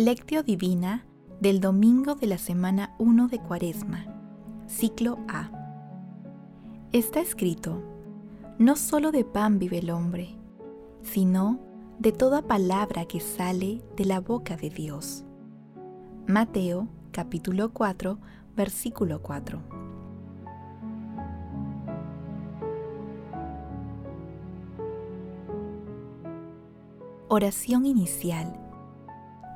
Lectio Divina del domingo de la semana 1 de Cuaresma, ciclo A. Está escrito, no solo de pan vive el hombre, sino de toda palabra que sale de la boca de Dios. Mateo capítulo 4, versículo 4. Oración inicial.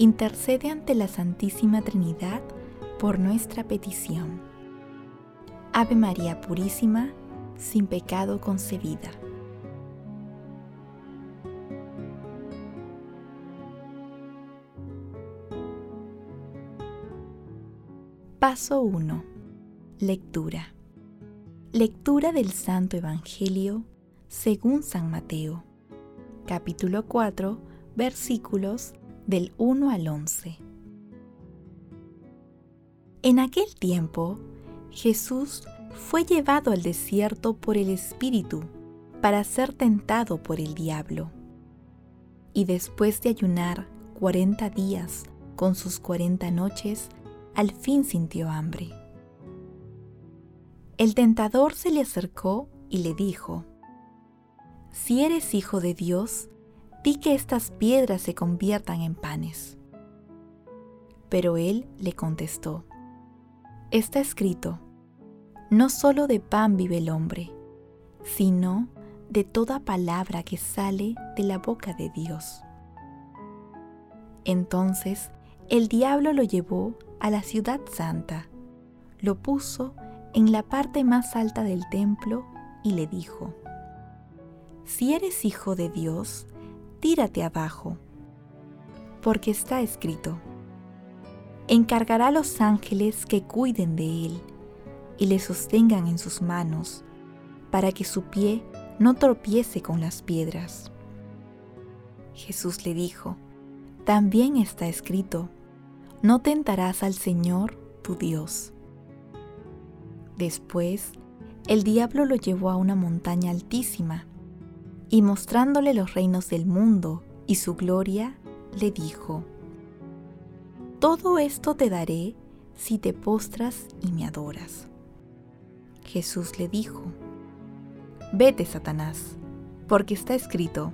intercede ante la Santísima Trinidad por nuestra petición. Ave María Purísima, sin pecado concebida. Paso 1. Lectura. Lectura del Santo Evangelio según San Mateo, capítulo 4, versículos del 1 al 11. En aquel tiempo, Jesús fue llevado al desierto por el Espíritu para ser tentado por el diablo. Y después de ayunar cuarenta días con sus cuarenta noches, al fin sintió hambre. El tentador se le acercó y le dijo, Si eres hijo de Dios, di que estas piedras se conviertan en panes. Pero él le contestó, Está escrito, no solo de pan vive el hombre, sino de toda palabra que sale de la boca de Dios. Entonces el diablo lo llevó a la ciudad santa, lo puso en la parte más alta del templo y le dijo, Si eres hijo de Dios, tírate abajo, porque está escrito, encargará a los ángeles que cuiden de él y le sostengan en sus manos, para que su pie no tropiece con las piedras. Jesús le dijo, también está escrito, no tentarás al Señor tu Dios. Después, el diablo lo llevó a una montaña altísima y mostrándole los reinos del mundo y su gloria, le dijo, Todo esto te daré si te postras y me adoras. Jesús le dijo, Vete, Satanás, porque está escrito,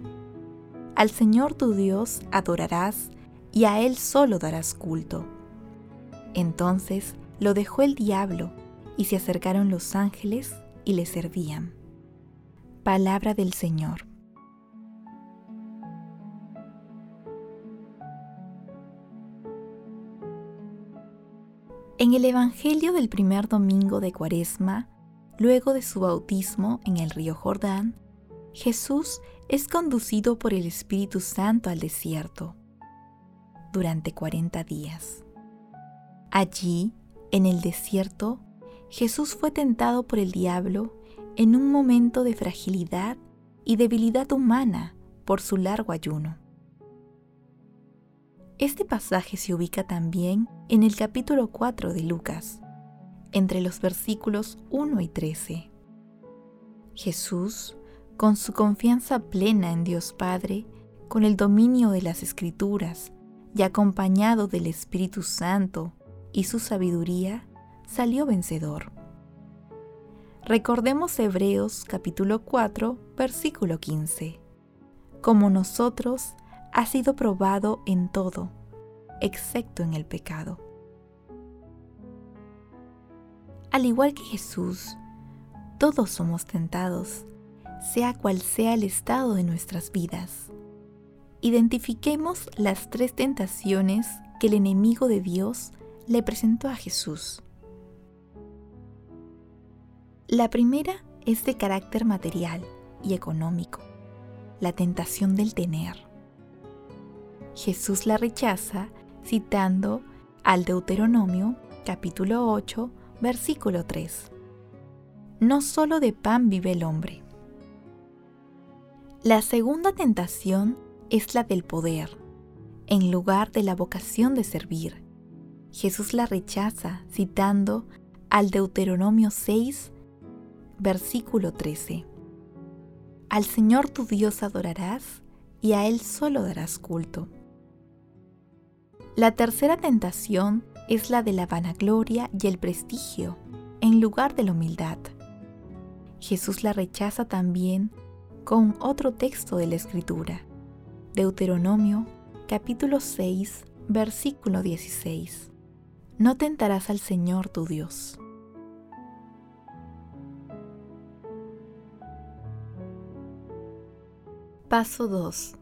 Al Señor tu Dios adorarás y a Él solo darás culto. Entonces lo dejó el diablo y se acercaron los ángeles y le servían. Palabra del Señor. En el Evangelio del primer domingo de Cuaresma, luego de su bautismo en el río Jordán, Jesús es conducido por el Espíritu Santo al desierto durante cuarenta días. Allí, en el desierto, Jesús fue tentado por el diablo en un momento de fragilidad y debilidad humana por su largo ayuno. Este pasaje se ubica también en el capítulo 4 de Lucas, entre los versículos 1 y 13. Jesús, con su confianza plena en Dios Padre, con el dominio de las Escrituras y acompañado del Espíritu Santo y su sabiduría, salió vencedor. Recordemos Hebreos capítulo 4, versículo 15. Como nosotros ha sido probado en todo, excepto en el pecado. Al igual que Jesús, todos somos tentados, sea cual sea el estado de nuestras vidas. Identifiquemos las tres tentaciones que el enemigo de Dios le presentó a Jesús. La primera es de carácter material y económico, la tentación del tener. Jesús la rechaza citando al Deuteronomio capítulo 8, versículo 3. No solo de pan vive el hombre. La segunda tentación es la del poder, en lugar de la vocación de servir. Jesús la rechaza citando al Deuteronomio 6, versículo 13. Al Señor tu Dios adorarás y a Él solo darás culto. La tercera tentación es la de la vanagloria y el prestigio, en lugar de la humildad. Jesús la rechaza también con otro texto de la Escritura, Deuteronomio capítulo 6, versículo 16. No tentarás al Señor tu Dios. Paso 2.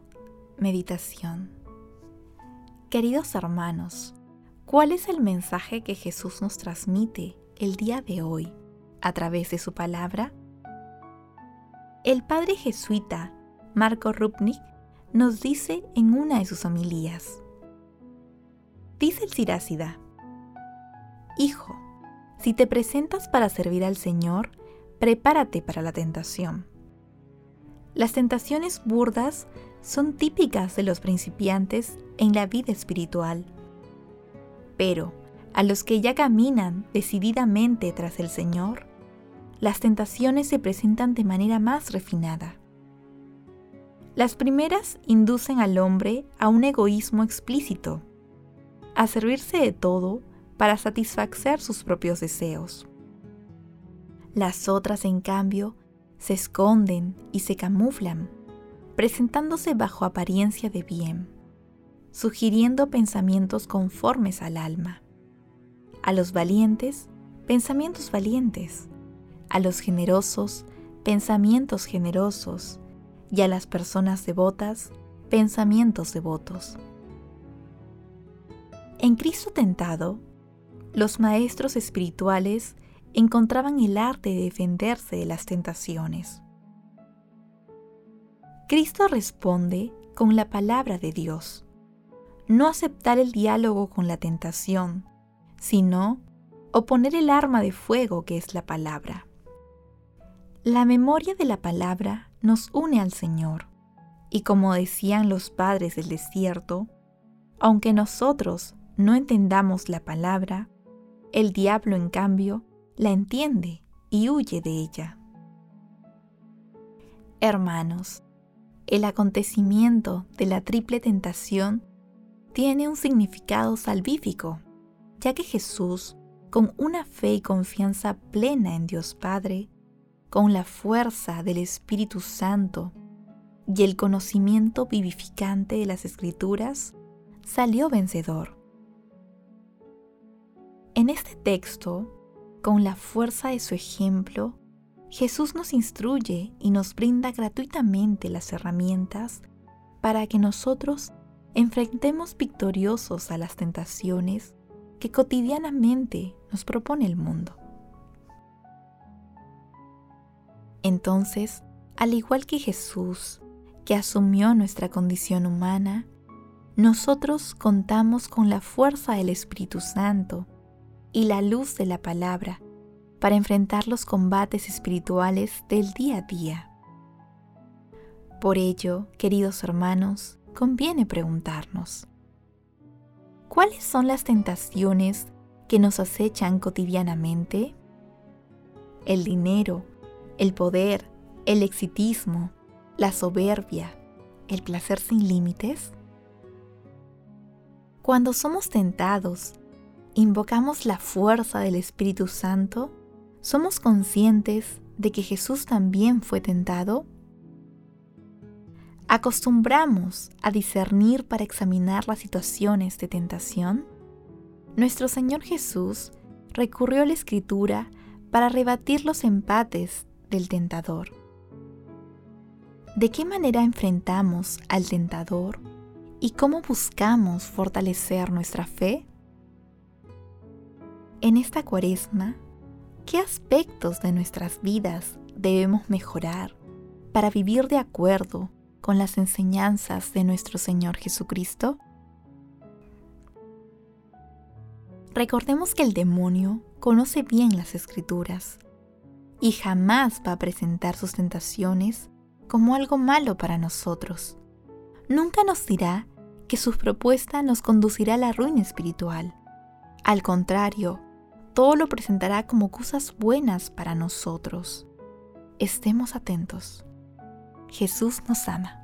Meditación. Queridos hermanos, ¿cuál es el mensaje que Jesús nos transmite el día de hoy a través de su palabra? El padre jesuita Marco Rupnik nos dice en una de sus homilías. Dice el Sirácida, Hijo, si te presentas para servir al Señor, prepárate para la tentación las tentaciones burdas son típicas de los principiantes en la vida espiritual. Pero a los que ya caminan decididamente tras el Señor, las tentaciones se presentan de manera más refinada. Las primeras inducen al hombre a un egoísmo explícito, a servirse de todo para satisfacer sus propios deseos. Las otras, en cambio, se esconden y se camuflan, presentándose bajo apariencia de bien, sugiriendo pensamientos conformes al alma. A los valientes, pensamientos valientes. A los generosos, pensamientos generosos. Y a las personas devotas, pensamientos devotos. En Cristo tentado, los maestros espirituales encontraban el arte de defenderse de las tentaciones. Cristo responde con la palabra de Dios. No aceptar el diálogo con la tentación, sino oponer el arma de fuego que es la palabra. La memoria de la palabra nos une al Señor, y como decían los padres del desierto, aunque nosotros no entendamos la palabra, el diablo en cambio la entiende y huye de ella. Hermanos, el acontecimiento de la triple tentación tiene un significado salvífico, ya que Jesús, con una fe y confianza plena en Dios Padre, con la fuerza del Espíritu Santo y el conocimiento vivificante de las Escrituras, salió vencedor. En este texto con la fuerza de su ejemplo, Jesús nos instruye y nos brinda gratuitamente las herramientas para que nosotros enfrentemos victoriosos a las tentaciones que cotidianamente nos propone el mundo. Entonces, al igual que Jesús, que asumió nuestra condición humana, nosotros contamos con la fuerza del Espíritu Santo y la luz de la palabra para enfrentar los combates espirituales del día a día. Por ello, queridos hermanos, conviene preguntarnos, ¿cuáles son las tentaciones que nos acechan cotidianamente? El dinero, el poder, el exitismo, la soberbia, el placer sin límites. Cuando somos tentados invocamos la fuerza del Espíritu Santo, ¿somos conscientes de que Jesús también fue tentado? ¿Acostumbramos a discernir para examinar las situaciones de tentación? Nuestro Señor Jesús recurrió a la Escritura para rebatir los empates del tentador. ¿De qué manera enfrentamos al tentador y cómo buscamos fortalecer nuestra fe? En esta cuaresma, ¿qué aspectos de nuestras vidas debemos mejorar para vivir de acuerdo con las enseñanzas de nuestro Señor Jesucristo? Recordemos que el demonio conoce bien las escrituras y jamás va a presentar sus tentaciones como algo malo para nosotros. Nunca nos dirá que su propuesta nos conducirá a la ruina espiritual. Al contrario, todo lo presentará como cosas buenas para nosotros. Estemos atentos. Jesús nos ama.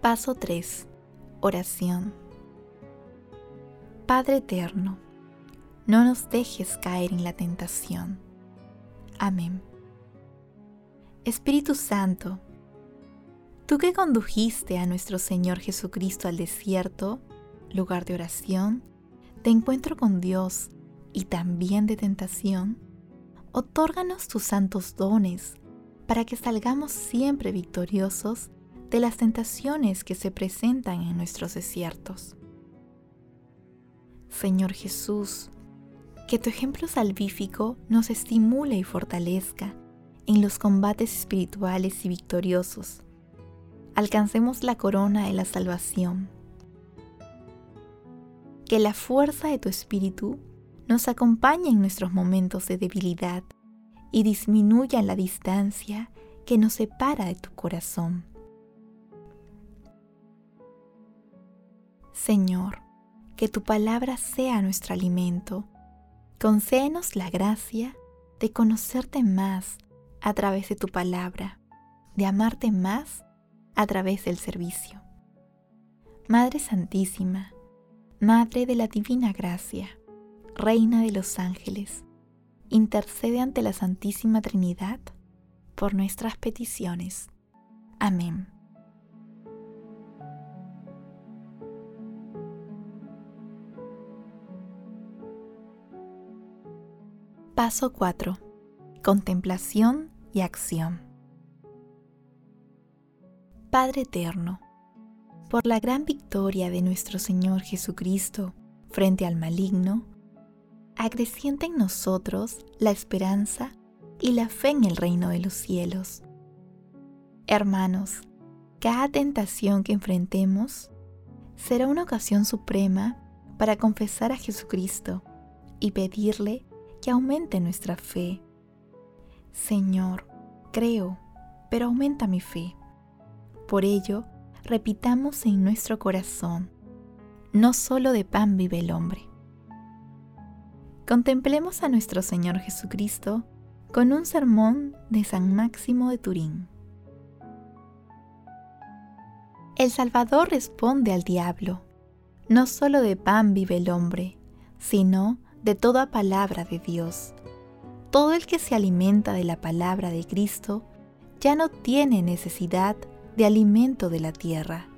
Paso 3. Oración. Padre Eterno, no nos dejes caer en la tentación. Amén. Espíritu Santo, tú que condujiste a nuestro Señor Jesucristo al desierto, lugar de oración, de encuentro con Dios y también de tentación, otórganos tus santos dones para que salgamos siempre victoriosos de las tentaciones que se presentan en nuestros desiertos. Señor Jesús, que tu ejemplo salvífico nos estimule y fortalezca en los combates espirituales y victoriosos. Alcancemos la corona de la salvación. Que la fuerza de tu espíritu nos acompañe en nuestros momentos de debilidad y disminuya la distancia que nos separa de tu corazón. Señor, que tu palabra sea nuestro alimento. Concédenos la gracia de conocerte más a través de tu palabra, de amarte más a través del servicio. Madre Santísima, Madre de la Divina Gracia, Reina de los Ángeles, intercede ante la Santísima Trinidad por nuestras peticiones. Amén. Paso 4. Contemplación y acción. Padre Eterno, por la gran victoria de nuestro Señor Jesucristo frente al maligno, acrecienta en nosotros la esperanza y la fe en el reino de los cielos. Hermanos, cada tentación que enfrentemos será una ocasión suprema para confesar a Jesucristo y pedirle que aumente nuestra fe. Señor, creo, pero aumenta mi fe. Por ello, repitamos en nuestro corazón, no solo de pan vive el hombre. Contemplemos a nuestro Señor Jesucristo con un sermón de San Máximo de Turín. El Salvador responde al diablo, no solo de pan vive el hombre, sino de toda palabra de Dios. Todo el que se alimenta de la palabra de Cristo ya no tiene necesidad de alimento de la tierra.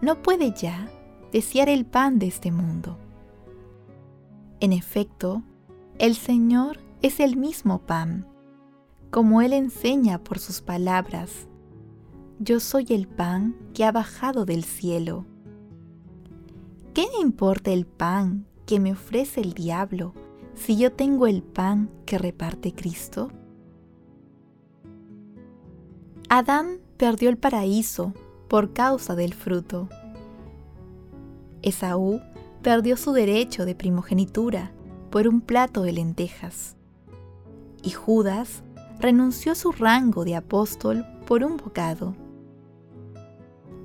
No puede ya desear el pan de este mundo. En efecto, el Señor es el mismo pan, como Él enseña por sus palabras. Yo soy el pan que ha bajado del cielo. ¿Qué me importa el pan que me ofrece el diablo si yo tengo el pan que reparte Cristo? Adán perdió el paraíso por causa del fruto. Esaú perdió su derecho de primogenitura por un plato de lentejas. Y Judas renunció a su rango de apóstol por un bocado.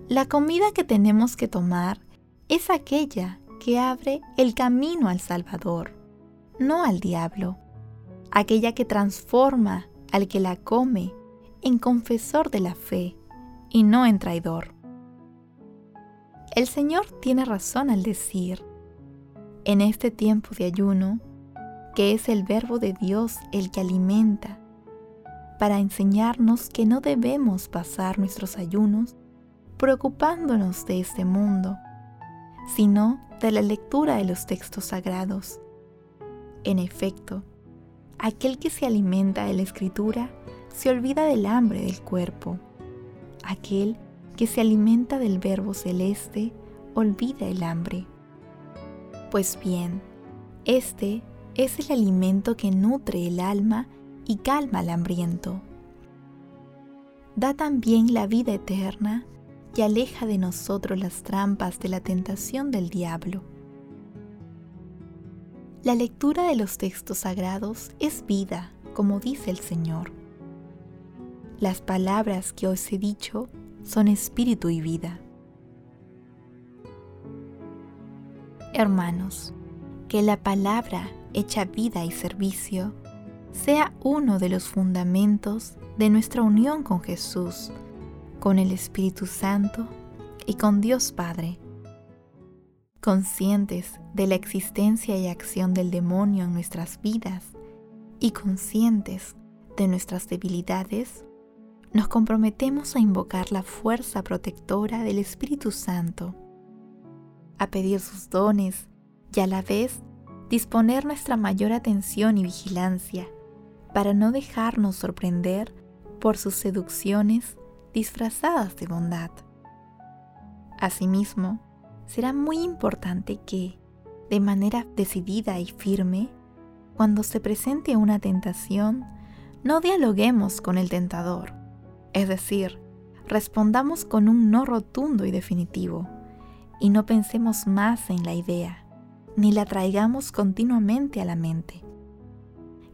La comida que tenemos que tomar es aquella que abre el camino al Salvador, no al diablo, aquella que transforma al que la come en confesor de la fe y no en traidor. El Señor tiene razón al decir, en este tiempo de ayuno, que es el verbo de Dios el que alimenta, para enseñarnos que no debemos pasar nuestros ayunos preocupándonos de este mundo, sino de la lectura de los textos sagrados. En efecto, aquel que se alimenta de la escritura se olvida del hambre del cuerpo. Aquel que se alimenta del verbo celeste olvida el hambre. Pues bien, este es el alimento que nutre el alma y calma al hambriento. da también la vida eterna y aleja de nosotros las trampas de la tentación del diablo. La lectura de los textos sagrados es vida, como dice el Señor. Las palabras que os he dicho son espíritu y vida. Hermanos, que la palabra hecha vida y servicio sea uno de los fundamentos de nuestra unión con Jesús, con el Espíritu Santo y con Dios Padre. Conscientes de la existencia y acción del demonio en nuestras vidas y conscientes de nuestras debilidades, nos comprometemos a invocar la fuerza protectora del Espíritu Santo, a pedir sus dones y a la vez disponer nuestra mayor atención y vigilancia para no dejarnos sorprender por sus seducciones disfrazadas de bondad. Asimismo, será muy importante que, de manera decidida y firme, cuando se presente una tentación, no dialoguemos con el tentador, es decir, respondamos con un no rotundo y definitivo, y no pensemos más en la idea, ni la traigamos continuamente a la mente.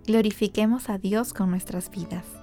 Glorifiquemos a Dios con nuestras vidas.